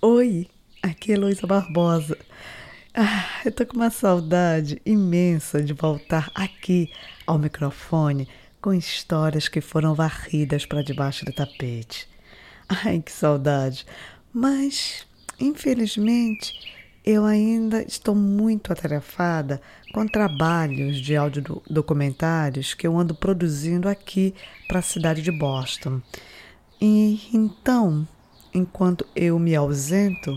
Oi, aqui é Heloísa Barbosa. Ah, eu tô com uma saudade imensa de voltar aqui ao microfone com histórias que foram varridas para debaixo do tapete. Ai, que saudade! Mas, infelizmente, eu ainda estou muito atarefada com trabalhos de audiodocumentários que eu ando produzindo aqui para a cidade de Boston. E então, enquanto eu me ausento,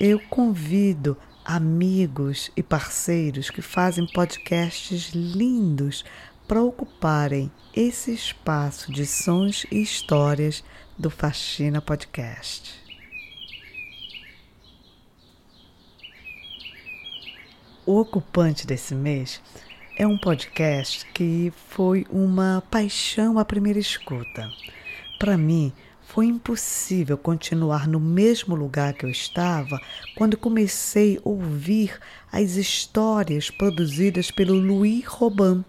eu convido amigos e parceiros que fazem podcasts lindos para ocuparem esse espaço de sons e histórias do Faxina Podcast. O ocupante desse mês é um podcast que foi uma paixão à primeira escuta. Para mim, foi impossível continuar no mesmo lugar que eu estava quando comecei a ouvir as histórias produzidas pelo Louis Robin.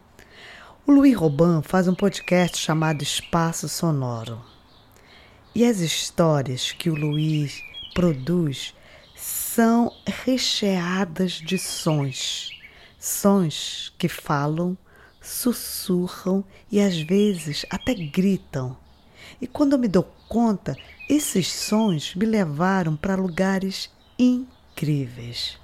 O Louis Robin faz um podcast chamado Espaço Sonoro. E as histórias que o Louis produz são recheadas de sons. Sons que falam, sussurram e às vezes até gritam. E quando eu me dou conta, esses sons me levaram para lugares incríveis.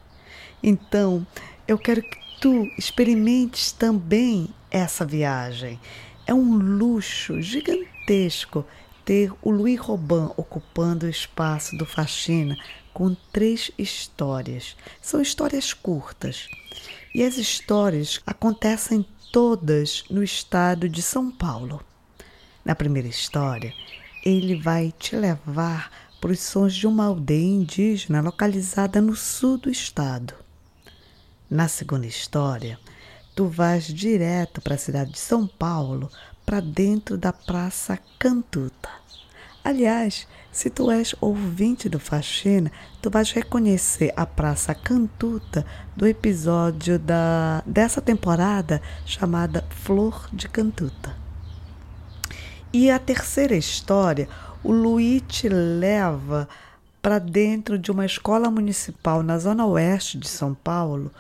Então, eu quero que tu experimentes também essa viagem. É um luxo gigantesco ter o Louis Robin ocupando o espaço do Faxina com três histórias. São histórias curtas. E as histórias acontecem todas no estado de São Paulo. Na primeira história, ele vai te levar para os sons de uma aldeia indígena localizada no sul do estado. Na segunda história, tu vais direto para a cidade de São Paulo, para dentro da Praça Cantuta. Aliás, se tu és ouvinte do Faxina, tu vais reconhecer a Praça Cantuta do episódio da, dessa temporada chamada Flor de Cantuta. E a terceira história, o Luiz leva para dentro de uma escola municipal na zona oeste de São Paulo,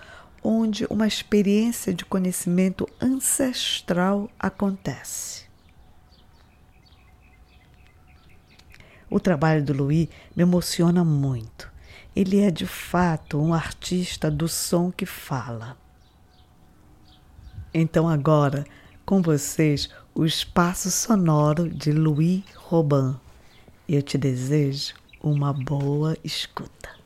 onde uma experiência de conhecimento ancestral acontece. O trabalho do Louis me emociona muito. Ele é de fato um artista do som que fala. Então, agora, com vocês, o espaço sonoro de Louis Robin. Eu te desejo uma boa escuta.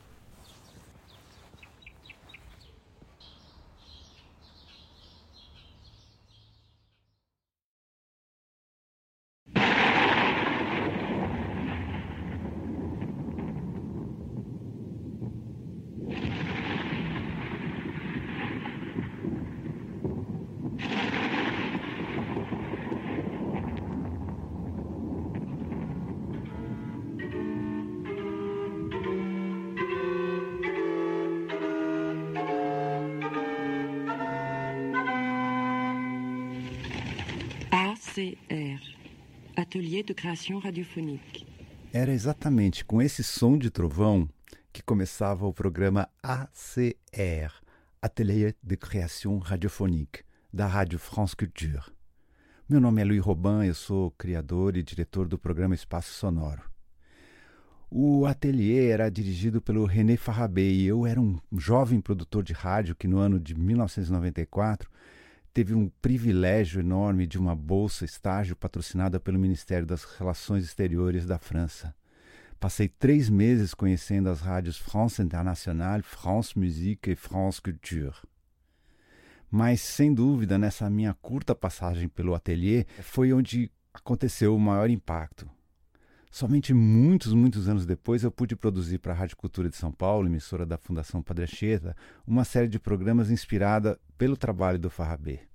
ACR Atelier de Création Radiophonique. Era exatamente com esse som de trovão que começava o programa ACR Atelier de Création Radiophonique da Rádio France Culture. Meu nome é Louis Robin, eu sou criador e diretor do programa Espaço Sonoro. O ateliê era dirigido pelo René Farrabé e eu era um jovem produtor de rádio que no ano de 1994 teve um privilégio enorme de uma bolsa estágio patrocinada pelo Ministério das Relações Exteriores da França. Passei três meses conhecendo as rádios France Internationale, France Musique e France Culture. Mas, sem dúvida, nessa minha curta passagem pelo ateliê, foi onde aconteceu o maior impacto. Somente muitos, muitos anos depois eu pude produzir para a Rádio Cultura de São Paulo, emissora da Fundação Padre Anchieta, uma série de programas inspirada pelo trabalho do Farrabê.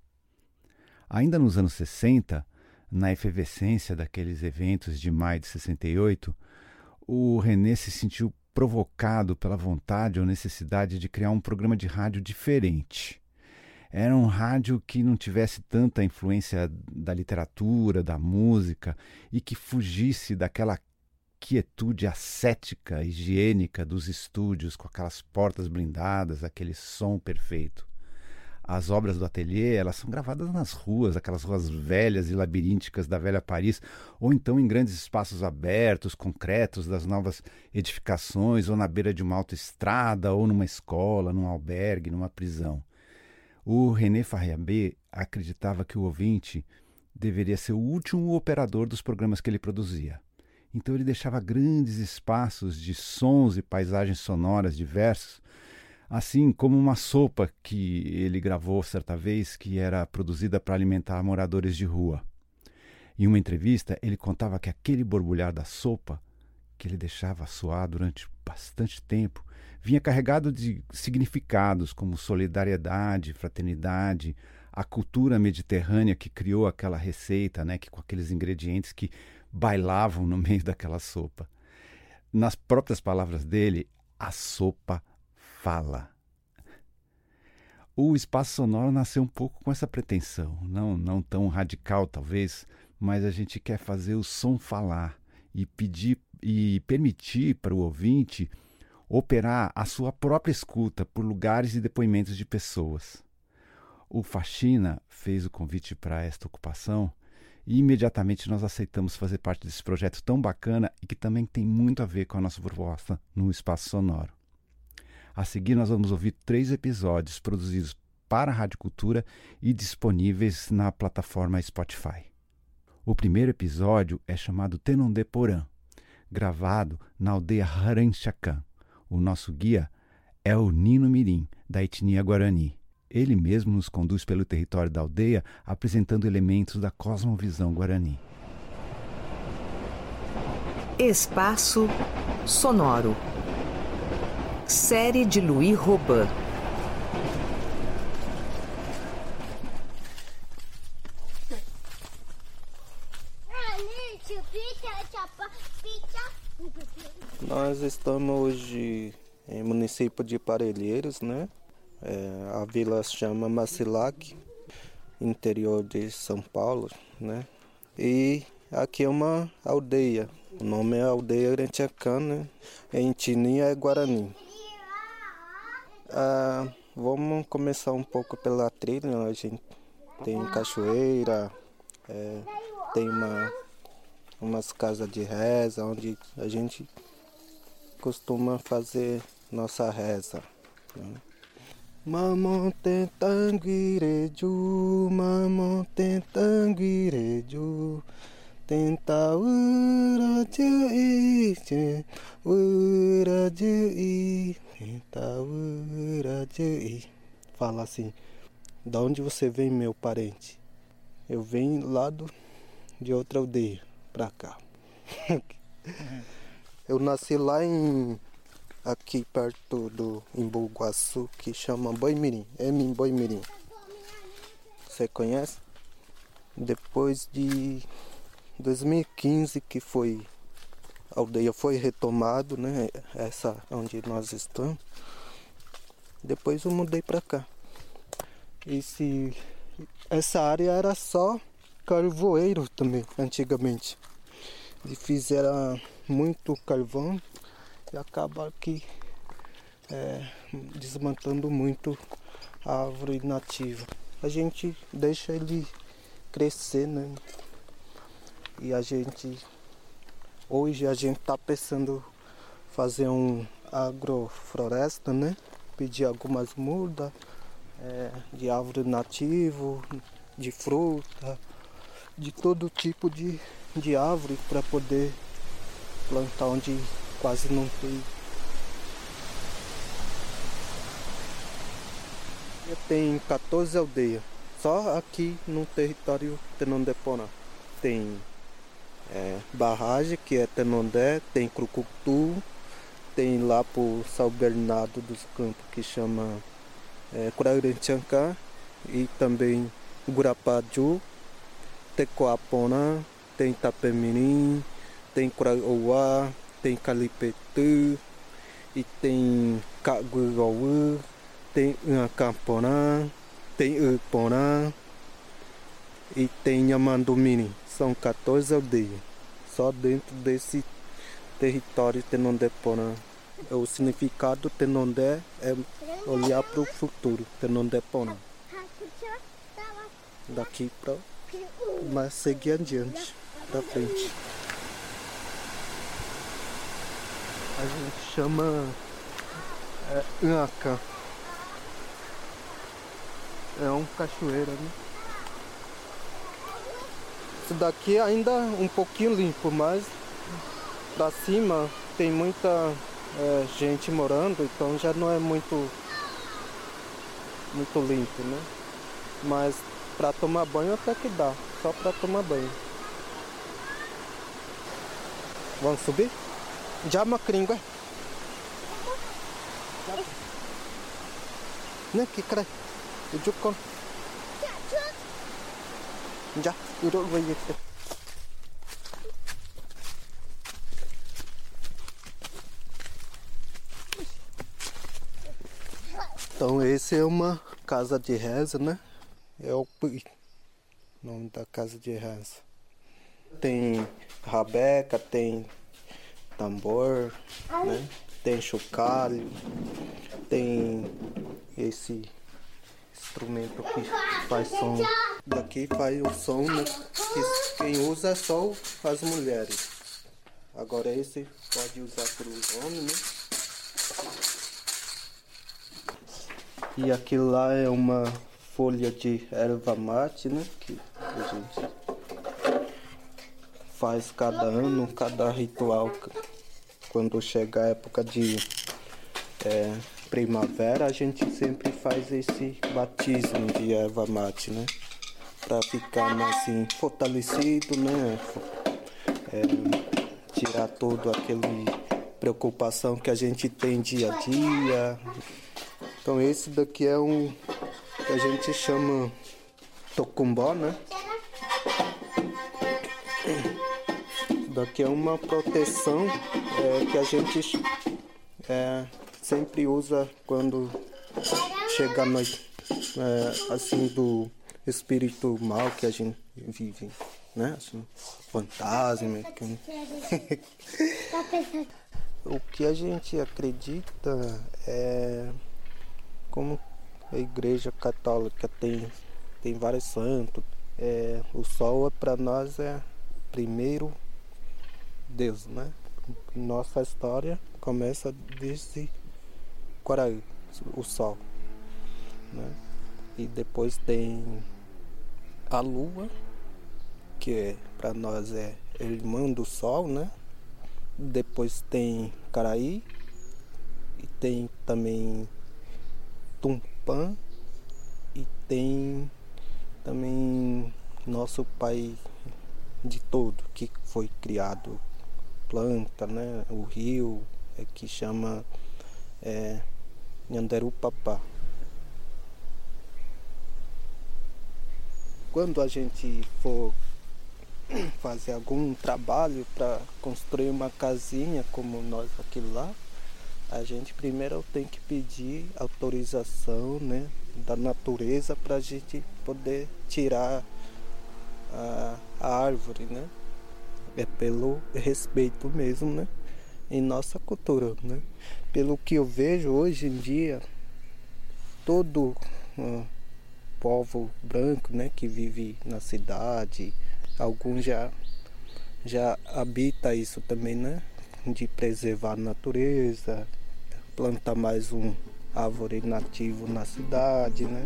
Ainda nos anos 60, na efervescência daqueles eventos de maio de 68, o René se sentiu provocado pela vontade ou necessidade de criar um programa de rádio diferente. Era um rádio que não tivesse tanta influência da literatura, da música e que fugisse daquela quietude ascética, higiênica dos estúdios, com aquelas portas blindadas, aquele som perfeito. As obras do ateliê, elas são gravadas nas ruas, aquelas ruas velhas e labirínticas da velha Paris, ou então em grandes espaços abertos, concretos das novas edificações, ou na beira de uma autoestrada, ou numa escola, num albergue, numa prisão. O René Farriabé acreditava que o ouvinte deveria ser o último operador dos programas que ele produzia. Então ele deixava grandes espaços de sons e paisagens sonoras diversos, assim como uma sopa que ele gravou certa vez que era produzida para alimentar moradores de rua. Em uma entrevista, ele contava que aquele borbulhar da sopa, que ele deixava soar durante bastante tempo, vinha carregado de significados como solidariedade, fraternidade, a cultura mediterrânea que criou aquela receita, né, que com aqueles ingredientes que bailavam no meio daquela sopa. Nas próprias palavras dele, a sopa fala. O espaço sonoro nasceu um pouco com essa pretensão, não, não tão radical talvez, mas a gente quer fazer o som falar e pedir e permitir para o ouvinte operar a sua própria escuta por lugares e depoimentos de pessoas. O Faxina fez o convite para esta ocupação e imediatamente nós aceitamos fazer parte desse projeto tão bacana e que também tem muito a ver com a nossa proposta no espaço sonoro. A seguir, nós vamos ouvir três episódios produzidos para a Rádio Cultura e disponíveis na plataforma Spotify. O primeiro episódio é chamado Tenondé Porã, gravado na aldeia Haranchacan. O nosso guia é o Nino Mirim, da etnia Guarani. Ele mesmo nos conduz pelo território da aldeia, apresentando elementos da cosmovisão guarani. Espaço Sonoro. Série de Louis Robin. Nós estamos hoje em município de Parelheiros, né? É, a vila se chama Macilac, interior de São Paulo, né? E aqui é uma aldeia. O nome é Aldeia Grantiacã, né? Em Tininha é Guarani. Ah, vamos começar um pouco pela trilha. Né? A gente tem cachoeira, é, tem uma, umas casas de reza onde a gente costuma fazer nossa reza. Né? Mamonten tanguireju, mamonten tanguireju, tenta uraju iche, uraju i, Fala assim, da onde você vem, meu parente? Eu venho lá do, de outra aldeia, pra cá. Eu nasci lá em aqui perto do Imbuguaçu, que chama Boimirim, M em Boimirim. Você conhece? Depois de 2015 que foi a aldeia foi retomado, né? Essa onde nós estamos. Depois eu mudei para cá. Esse, essa área era só carvoeiro também, antigamente. E fizeram muito carvão e acaba aqui é, desmatando muito a árvore nativa. A gente deixa ele crescer, né? E a gente hoje a gente tá pensando fazer um agrofloresta, né? Pedir algumas mudas é, de árvore nativo, de fruta, de todo tipo de, de árvore para poder plantar onde quase não tem. Tem 14 aldeias, só aqui no território Tenondeporã. Tem é, barragem, que é Tenondé, tem Crucutu, tem lá por São Bernardo dos Campos, que chama é, e também Gurapaju, Tecoaporã, tem Tapemirim, tem Curauá, tem Calipetu, e tem Caguigaú, tem Ancaporã, tem Uporã e tem Yamandumini. São 14 aldeias. Só dentro desse território Tenondeporã. O significado Tenondé é olhar para o futuro, Tenondeporã. Daqui para mas seguir adiante, para frente. A gente chama é, Inhaca. É um cachoeira, né? Daqui ainda é um pouquinho limpo, mas pra cima tem muita é, gente morando, então já não é muito muito limpo, né? Mas para tomar banho até que dá, só para tomar banho. Vamos subir? Já macringa. Né, que cara? Ujuk con. Já, Então esse é uma casa de reza, né? É o nome da casa de reza. Tem rabeca, tem tambor, né? Tem chocalho, tem esse instrumento que faz som. Daqui faz o som, né? Que quem usa é só as mulheres. Agora esse pode usar pelos homens, né? E aquilo lá é uma folha de erva mate, né? Que a gente faz cada ano, cada ritual. Quando chega a época de é, primavera, a gente sempre faz esse batismo de erva mate, né? Para ficar assim fortalecido, né? É, tirar todo aquele preocupação que a gente tem dia a dia. Então esse daqui é um que a gente chama tocumbó, né? Daqui é uma proteção é, que a gente é, sempre usa quando chega a noite, é, assim, do espírito mal que a gente vive, né? Assim, fantasma. o que a gente acredita é como a igreja católica tem, tem vários santos. É, o sol para nós é primeiro Deus, né? Nossa história começa desde o sol. Né? E depois tem a lua, que é, para nós é irmã do sol, né? Depois tem Caraí e tem também Tumpã e tem também nosso pai de todo que foi criado planta, né? O rio é que chama é, Nhanderupapá. Quando a gente for fazer algum trabalho para construir uma casinha como nós aqui lá, a gente primeiro tem que pedir autorização né, da natureza para a gente poder tirar a, a árvore, né? é pelo respeito mesmo, né? Em nossa cultura, né? Pelo que eu vejo hoje em dia, todo uh, povo branco, né, que vive na cidade, alguns já já habita isso também, né? De preservar a natureza, plantar mais um árvore nativo na cidade, né?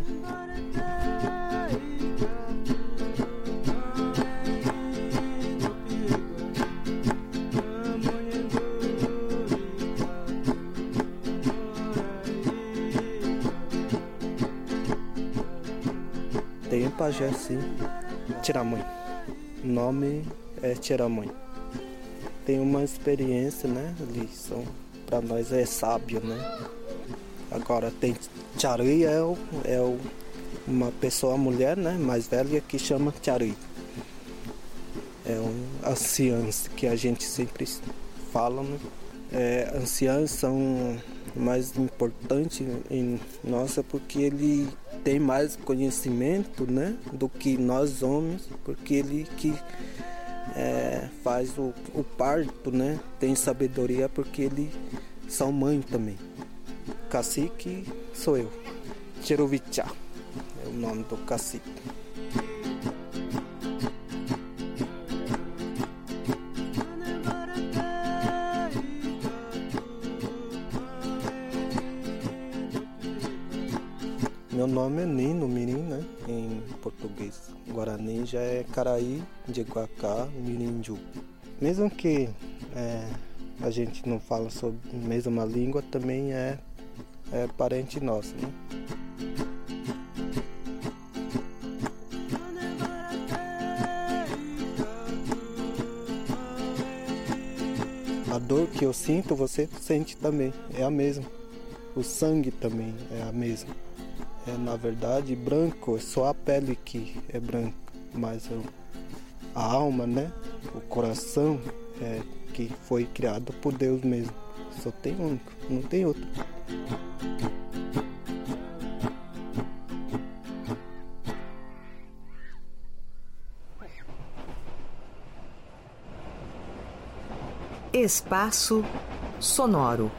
Pajé sim, Tiramãe. Nome é Tiramãe. Tem uma experiência, né? São para nós é sábio, né? Agora tem Tcharui é, o, é o, uma pessoa mulher, né? Mais velha que chama Tcharui. É um anciãs que a gente sempre fala, né? É, anciãs são mais importantes em nossa porque ele tem mais conhecimento né, do que nós homens, porque ele que é, faz o, o parto, né? Tem sabedoria porque eles são mãe também. Cacique sou eu. Cherovichá é o nome do cacique. Meu nome é Nino Mirim, né? Em português. Guarani já é Caraí, Jeguacá, Mirinju. Mesmo que é, a gente não fala sobre a mesma língua, também é, é parente nosso, né? A dor que eu sinto, você sente também, é a mesma. O sangue também é a mesma é na verdade branco, é só a pele que é branca, mas a alma, né? O coração é que foi criado por Deus mesmo. Só tem um, não tem outro. Espaço Sonoro.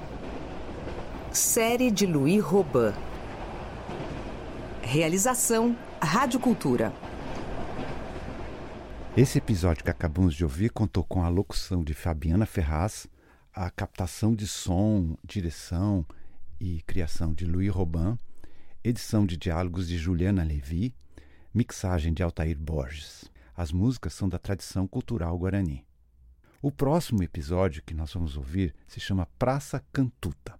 Série de Louis Robin. Realização Rádio Cultura. Esse episódio que acabamos de ouvir contou com a locução de Fabiana Ferraz, a captação de som, direção e criação de Louis Robin, edição de diálogos de Juliana Levi, mixagem de Altair Borges. As músicas são da tradição cultural guarani. O próximo episódio que nós vamos ouvir se chama Praça Cantuta.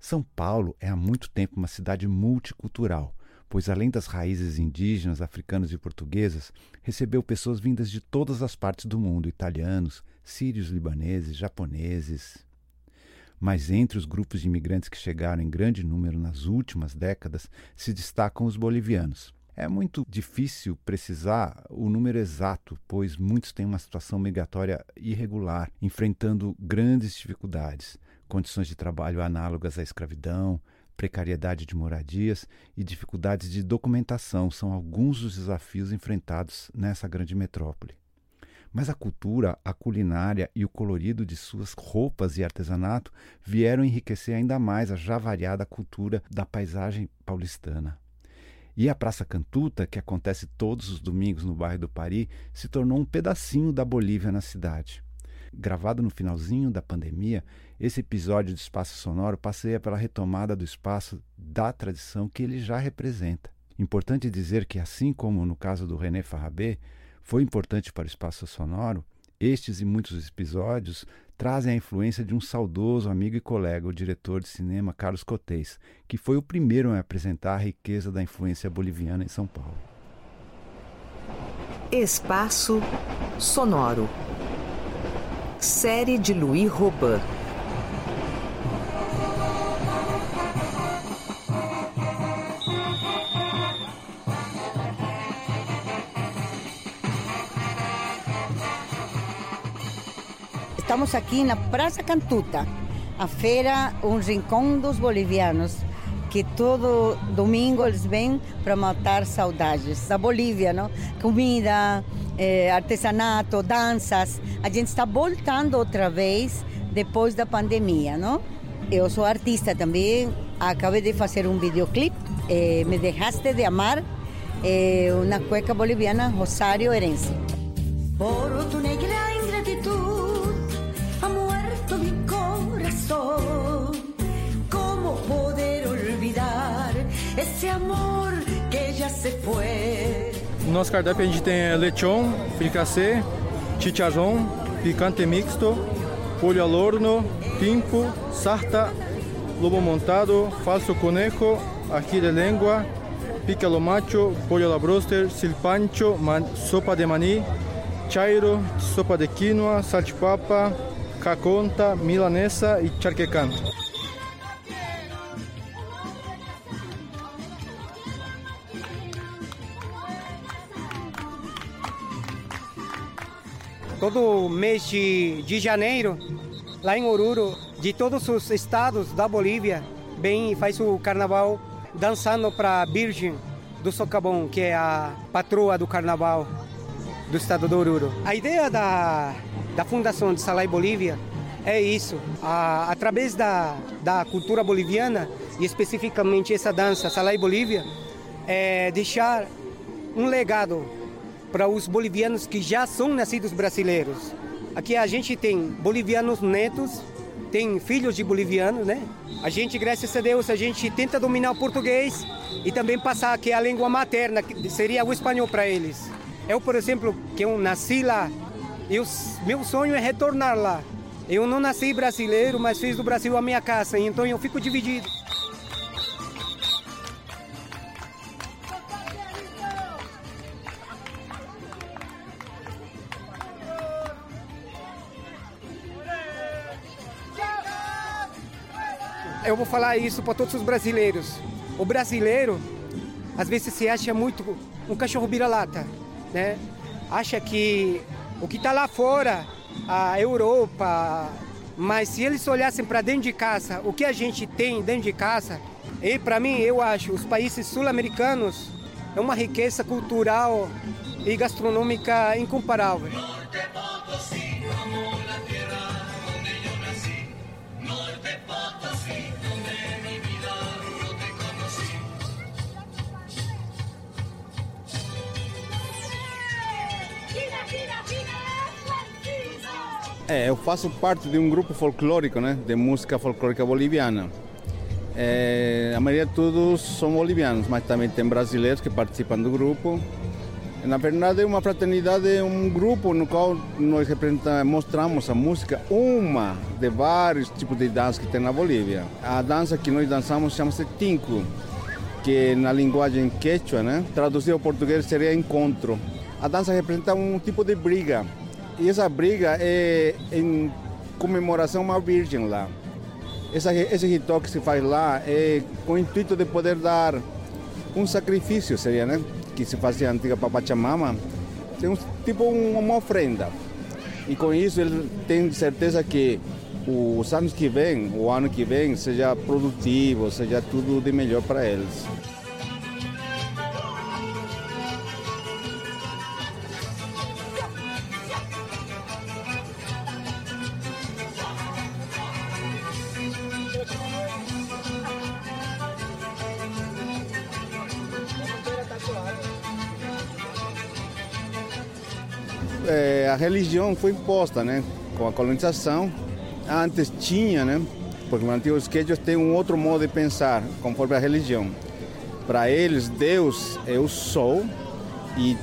São Paulo é há muito tempo uma cidade multicultural pois além das raízes indígenas, africanas e portuguesas, recebeu pessoas vindas de todas as partes do mundo: italianos, sírios, libaneses, japoneses. Mas entre os grupos de imigrantes que chegaram em grande número nas últimas décadas se destacam os bolivianos. É muito difícil precisar o número exato, pois muitos têm uma situação migratória irregular, enfrentando grandes dificuldades, condições de trabalho análogas à escravidão, precariedade de moradias e dificuldades de documentação são alguns dos desafios enfrentados nessa grande metrópole. Mas a cultura, a culinária e o colorido de suas roupas e artesanato vieram enriquecer ainda mais a já variada cultura da paisagem paulistana. E a Praça Cantuta, que acontece todos os domingos no bairro do Pari, se tornou um pedacinho da Bolívia na cidade. Gravado no finalzinho da pandemia, esse episódio de Espaço Sonoro passeia pela retomada do espaço da tradição que ele já representa. Importante dizer que, assim como no caso do René Farrabé, foi importante para o espaço sonoro, estes e muitos episódios trazem a influência de um saudoso amigo e colega, o diretor de cinema Carlos Cotês, que foi o primeiro a apresentar a riqueza da influência boliviana em São Paulo. Espaço Sonoro. Série de Louis Robin. Estamos aqui na Praça Cantuta, a feira, um rincão dos bolivianos, que todo domingo eles vêm para matar saudades da Bolívia, não? Comida, eh, artesanato, danças. A gente está voltando outra vez depois da pandemia, não? Eu sou artista também, acabei de fazer um videoclipe, eh, Me Dejaste de Amar, eh, uma cueca boliviana, Rosário Herense. Por nosso cardápio a gente tem é, lechon, fricassê, chicharrón, picante mixto, pollo al horno, pimpo, sarta, lobo montado, falso conejo, ají de lengua, pica lo macho, pollo la broster, silpancho, sopa de maní, chairo, sopa de quinoa, salchipapa, caconta, milanesa e charquecán. Todo mês de, de janeiro, lá em Oruro, de todos os estados da Bolívia, vem e faz o carnaval dançando para a Virgem do Socavão, que é a patroa do carnaval. do estado do Oruro. A ideia da, da fundação de Salai Bolívia é isso. A, através da, da cultura boliviana, e especificamente essa dança, Salai Bolívia, é deixar um legado para os bolivianos que já são nascidos brasileiros. Aqui a gente tem bolivianos netos, tem filhos de bolivianos, né? A gente, graças a Deus, a gente tenta dominar o português e também passar que a língua materna, que seria o espanhol para eles. Eu, por exemplo, que eu nasci lá, eu, meu sonho é retornar lá. Eu não nasci brasileiro, mas fiz do Brasil a minha casa, então eu fico dividido. Eu vou falar isso para todos os brasileiros. O brasileiro, às vezes, se acha muito um cachorro vira-lata, né? Acha que o que está lá fora, a Europa, mas se eles olhassem para dentro de casa, o que a gente tem dentro de casa, e para mim, eu acho, os países sul-americanos é uma riqueza cultural e gastronômica incomparável. É, eu faço parte de um grupo folclórico, né, de música folclórica boliviana. É, a maioria de todos são bolivianos, mas também tem brasileiros que participam do grupo. Na verdade, é uma fraternidade, é um grupo no qual nós mostramos a música, uma de vários tipos de dança que tem na Bolívia. A dança que nós dançamos chama-se tinco, que na linguagem quechua, né, traduzido ao português seria encontro. A dança representa um tipo de briga, e essa briga é em comemoração uma virgem lá. Essa, esse ritual que se faz lá é com o intuito de poder dar um sacrifício, seria, né? Que se fazia antiga para Pachamama. Tem um, tipo uma ofrenda. E com isso ele tem certeza que os anos que vem, o ano que vem, seja produtivo, seja tudo de melhor para eles. É, a religião foi imposta, né? Com a colonização. Antes tinha, né? Porque os antigos quechos têm um outro modo de pensar, conforme a religião. Para eles, Deus é o sol e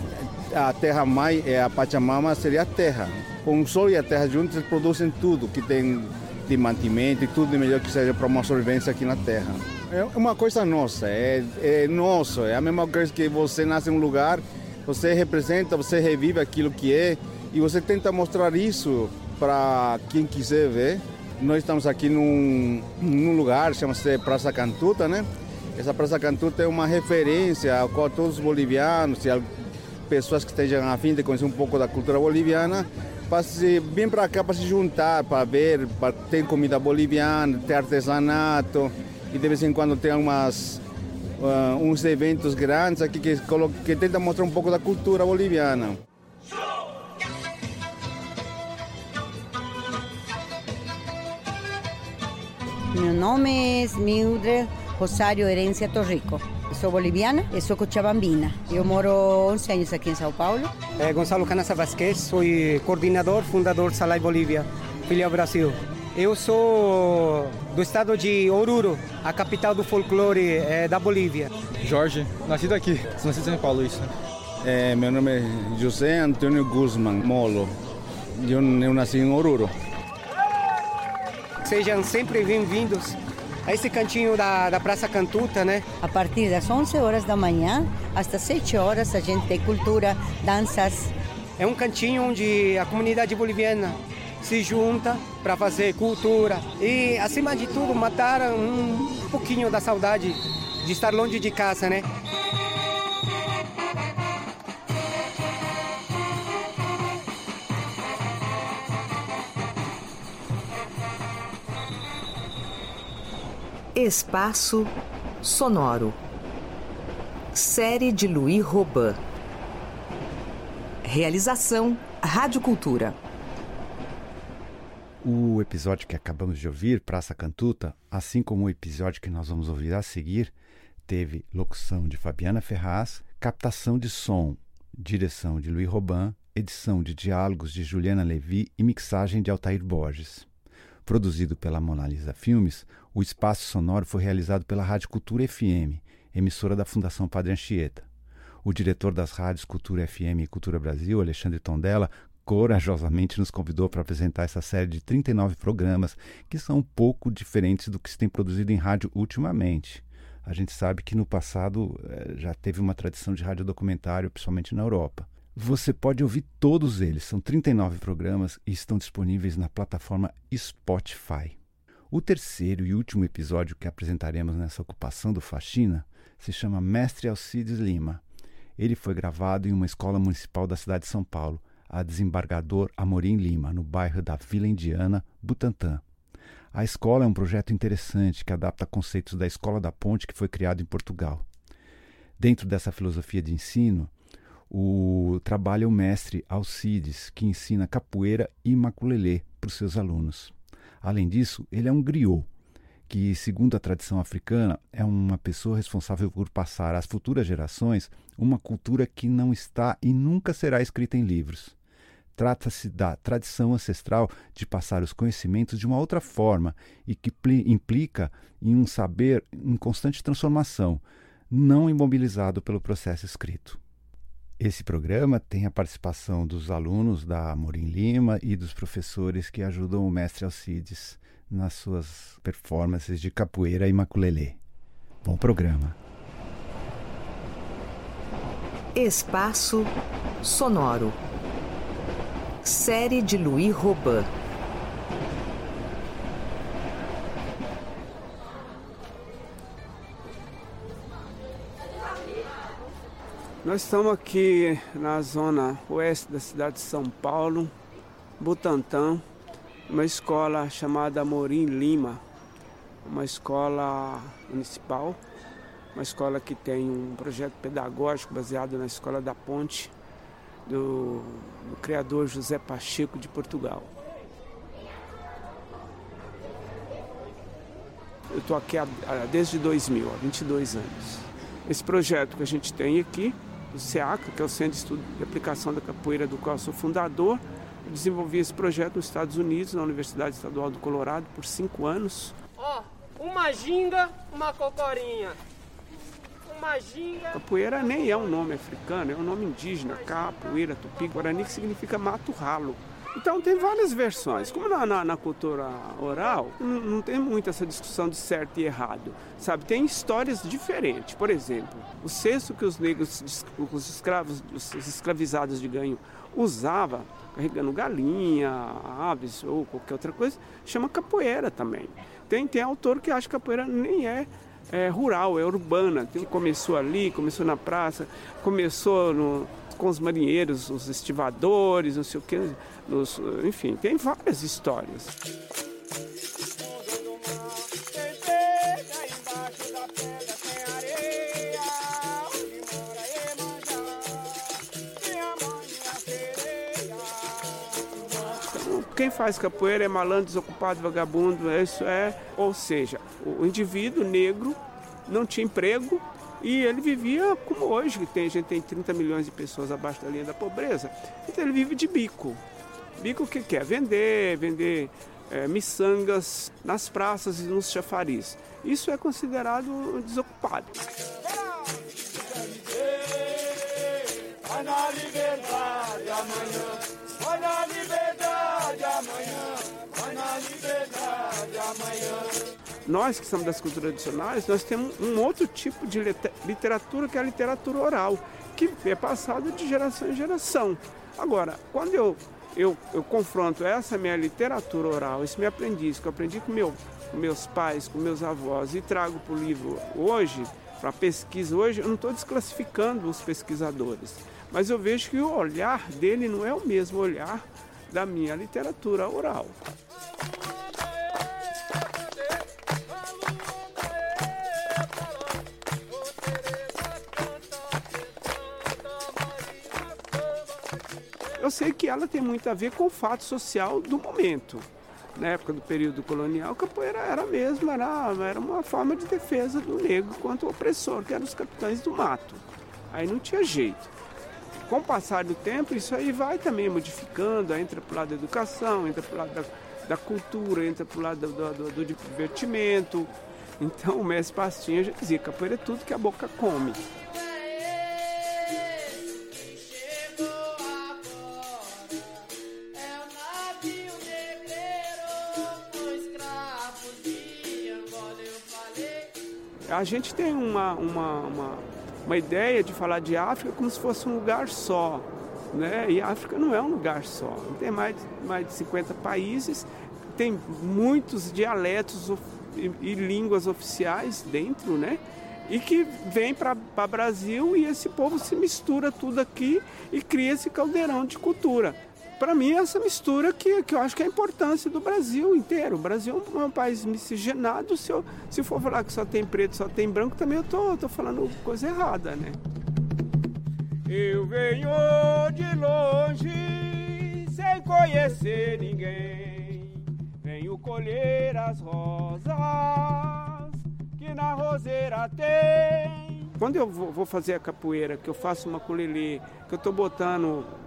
a terra mãe é a Pachamama, seria a terra. Com o sol e a terra juntos, eles produzem tudo que tem de mantimento e tudo de melhor que seja para uma sobrevivência aqui na terra. É uma coisa nossa, é, é nosso, é a mesma coisa que você nasce em um lugar você representa, você revive aquilo que é e você tenta mostrar isso para quem quiser ver. Nós estamos aqui num, num lugar, chama-se Praça Cantuta, né? Essa Praça Cantuta é uma referência ao qual todos os bolivianos e pessoas que estejam a fim de conhecer um pouco da cultura boliviana vir para cá para se juntar, para ver, para ter comida boliviana, ter artesanato e de vez em quando tem umas uh, uns eventos grandes aqui que, que tentam mostrar um pouco da cultura boliviana. Meu nome é Mildred Rosário Herência Torrico. Sou boliviana e sou cochabambina. Eu moro 11 anos aqui em São Paulo. É Gonçalo Canassa Vasquez, sou coordenador, fundador Salai Bolívia, filial Brasil. Eu sou do estado de Oruro, a capital do folclore é, da Bolívia. Jorge, nascido aqui, nascido em São Paulo, isso. É, meu nome é José Antônio Guzman Molo. Eu, eu nasci em Oruro. Sejam sempre bem-vindos a esse cantinho da, da Praça Cantuta, né? A partir das 11 horas da manhã, até 7 horas, a gente tem cultura, danças. É um cantinho onde a comunidade boliviana se junta para fazer cultura e, acima de tudo, matar um pouquinho da saudade de estar longe de casa, né? Espaço Sonoro. Série de Louis Robin. Realização Rádio Cultura. O episódio que acabamos de ouvir, Praça Cantuta, assim como o episódio que nós vamos ouvir a seguir, teve locução de Fabiana Ferraz, captação de som, direção de Louis Robin, edição de diálogos de Juliana Levi e mixagem de Altair Borges. Produzido pela Mona Lisa Filmes, o espaço sonoro foi realizado pela Rádio Cultura FM, emissora da Fundação Padre Anchieta. O diretor das rádios Cultura FM e Cultura Brasil, Alexandre Tondela, corajosamente nos convidou para apresentar essa série de 39 programas que são um pouco diferentes do que se tem produzido em rádio ultimamente. A gente sabe que no passado eh, já teve uma tradição de rádio documentário, principalmente na Europa. Você pode ouvir todos eles, são 39 programas e estão disponíveis na plataforma Spotify. O terceiro e último episódio que apresentaremos nessa ocupação do Faxina se chama Mestre Alcides Lima. Ele foi gravado em uma escola municipal da cidade de São Paulo, a Desembargador Amorim Lima, no bairro da Vila Indiana, Butantã. A escola é um projeto interessante que adapta conceitos da Escola da Ponte que foi criado em Portugal. Dentro dessa filosofia de ensino, o trabalho é o mestre Alcides, que ensina capoeira e maculelê para os seus alunos. Além disso, ele é um griot, que, segundo a tradição africana, é uma pessoa responsável por passar às futuras gerações uma cultura que não está e nunca será escrita em livros. Trata-se da tradição ancestral de passar os conhecimentos de uma outra forma e que implica em um saber em constante transformação, não imobilizado pelo processo escrito. Esse programa tem a participação dos alunos da Amorim Lima e dos professores que ajudam o mestre Alcides nas suas performances de capoeira e maculelê. Bom programa. Espaço Sonoro. Série de Louis Robin. Nós estamos aqui na zona oeste da cidade de São Paulo, Butantã, uma escola chamada Morim Lima, uma escola municipal, uma escola que tem um projeto pedagógico baseado na Escola da Ponte, do, do criador José Pacheco de Portugal. Eu estou aqui há, desde 2000, há 22 anos. Esse projeto que a gente tem aqui do SEACA, que é o Centro de Estudo e Aplicação da Capoeira, do qual sou fundador. Eu desenvolvi esse projeto nos Estados Unidos, na Universidade Estadual do Colorado, por cinco anos. Ó, oh, uma ginga, uma cocorinha. Capoeira nem é um nome africano, é um nome indígena, capoeira, tupi, guarani, que significa mato ralo. Então tem várias versões. Como na, na, na cultura oral, não, não, tem muito essa discussão de certo e errado. Sabe, tem histórias diferentes. Por exemplo, o cesto que os negros, os escravos, os escravizados de ganho usava, carregando galinha, aves ou qualquer outra coisa, chama capoeira também. Tem, tem autor que acha que capoeira nem é é, rural, é urbana, que começou ali, começou na praça, começou no, com os marinheiros, os estivadores, não sei o que, nos, enfim, tem várias histórias. Quem faz capoeira é malandro, desocupado, vagabundo, isso é, ou seja, o indivíduo negro não tinha emprego, e ele vivia como hoje, que tem, a gente tem 30 milhões de pessoas abaixo da linha da pobreza. Então ele vive de bico. Bico o que quer? Vender, vender é, miçangas nas praças e nos chafaris. Isso é considerado desocupado. Na liberdade amanhã, vai na liberdade amanhã, vai na liberdade amanhã nós que somos das culturas tradicionais, nós temos um outro tipo de literatura que é a literatura oral, que é passada de geração em geração. Agora, quando eu, eu, eu confronto essa minha literatura oral, esse meu aprendiz, que eu aprendi com, meu, com meus pais, com meus avós, e trago para o livro hoje, para a pesquisa hoje, eu não estou desclassificando os pesquisadores, mas eu vejo que o olhar dele não é o mesmo olhar da minha literatura oral. Eu sei que ela tem muito a ver com o fato social do momento. Na época do período colonial, capoeira era mesmo, era, era uma forma de defesa do negro contra o opressor, que eram os capitães do mato. Aí não tinha jeito. Com o passar do tempo, isso aí vai também modificando, entra para o lado da educação, entra para o lado da, da, cultura, entra para o lado do, do, do divertimento. Então o mestre Pastinha já dizia, capoeira é tudo que a boca come. A gente tem uma, uma, uma, uma ideia de falar de África como se fosse um lugar só. Né? E a África não é um lugar só. Tem mais, mais de 50 países, tem muitos dialetos e, e línguas oficiais dentro, né? E que vem para Brasil e esse povo se mistura tudo aqui e cria esse caldeirão de cultura para mim, essa mistura que, que eu acho que é a importância do Brasil inteiro. O Brasil é um país miscigenado. Se, eu, se for falar que só tem preto, só tem branco, também eu tô, tô falando coisa errada, né? Eu venho de longe, sem conhecer ninguém. Venho colher as rosas que na roseira tem. Quando eu vou fazer a capoeira, que eu faço uma colelê, que eu tô botando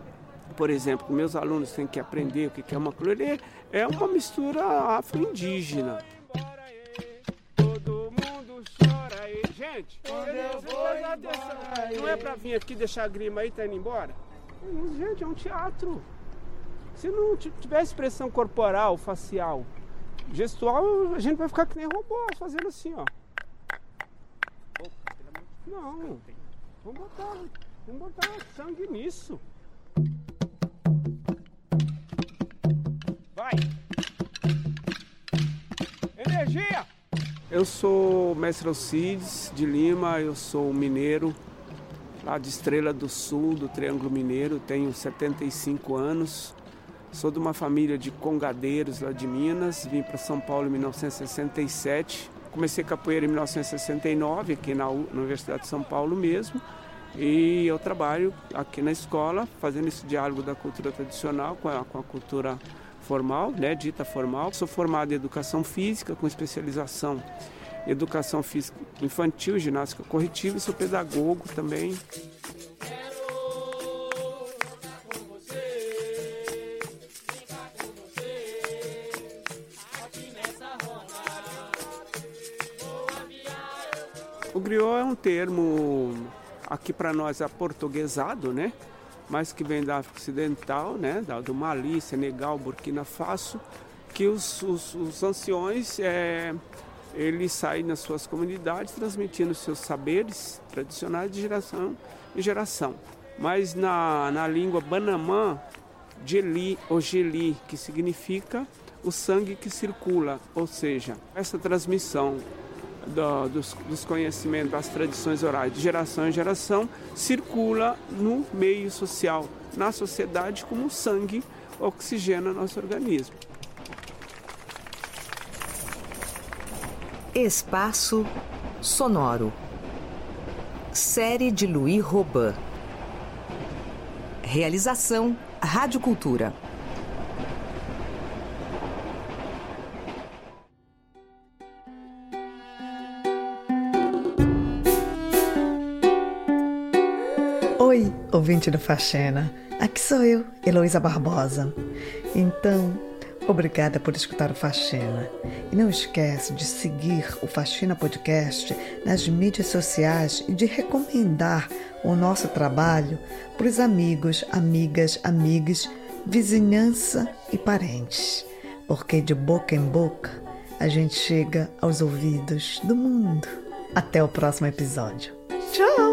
por exemplo, meus alunos têm que aprender o que é uma colherê, é uma mistura afro-indígena. Gente, não é pra vir aqui deixar a grima aí e tá indo embora? Gente, é um teatro. Se não tiver expressão corporal, facial, gestual, a gente vai ficar que nem robô, fazendo assim, ó. Não, vamos botar, vamos botar sangue nisso. Vai! Energia! Eu sou mestre Alcides de Lima, eu sou mineiro, lá de Estrela do Sul, do Triângulo Mineiro, tenho 75 anos. Sou de uma família de congadeiros lá de Minas, vim para São Paulo em 1967. Comecei capoeira em 1969, aqui na Universidade de São Paulo mesmo. E eu trabalho aqui na escola, fazendo esse diálogo da cultura tradicional com a, com a cultura formal, né, dita formal. Sou formado em educação física com especialização em educação física infantil, ginástica corretiva e sou pedagogo também. O griot é um termo aqui para nós é portuguesado, né? mas que vem da África Ocidental, né, do Mali, Senegal, Burkina Faso, que os, os, os anciões é, eles saem nas suas comunidades transmitindo seus saberes tradicionais de geração em geração. Mas na, na língua Banamã, Jeli ou Geli, que significa o sangue que circula, ou seja, essa transmissão do, dos, dos, conhecimentos, das tradições orais de geração em geração, circula no meio social, na sociedade, como o sangue oxigena nosso organismo. Espaço Sonoro. Série de Louis Robin. Realização Rádio Cultura. Ouvinte do Faxena. Aqui sou eu, Heloísa Barbosa. Então, obrigada por escutar o Faxena. E não esquece de seguir o Faxina Podcast nas mídias sociais e de recomendar o nosso trabalho para os amigos, amigas, amigos, vizinhança e parentes. Porque de boca em boca a gente chega aos ouvidos do mundo. Até o próximo episódio. Tchau!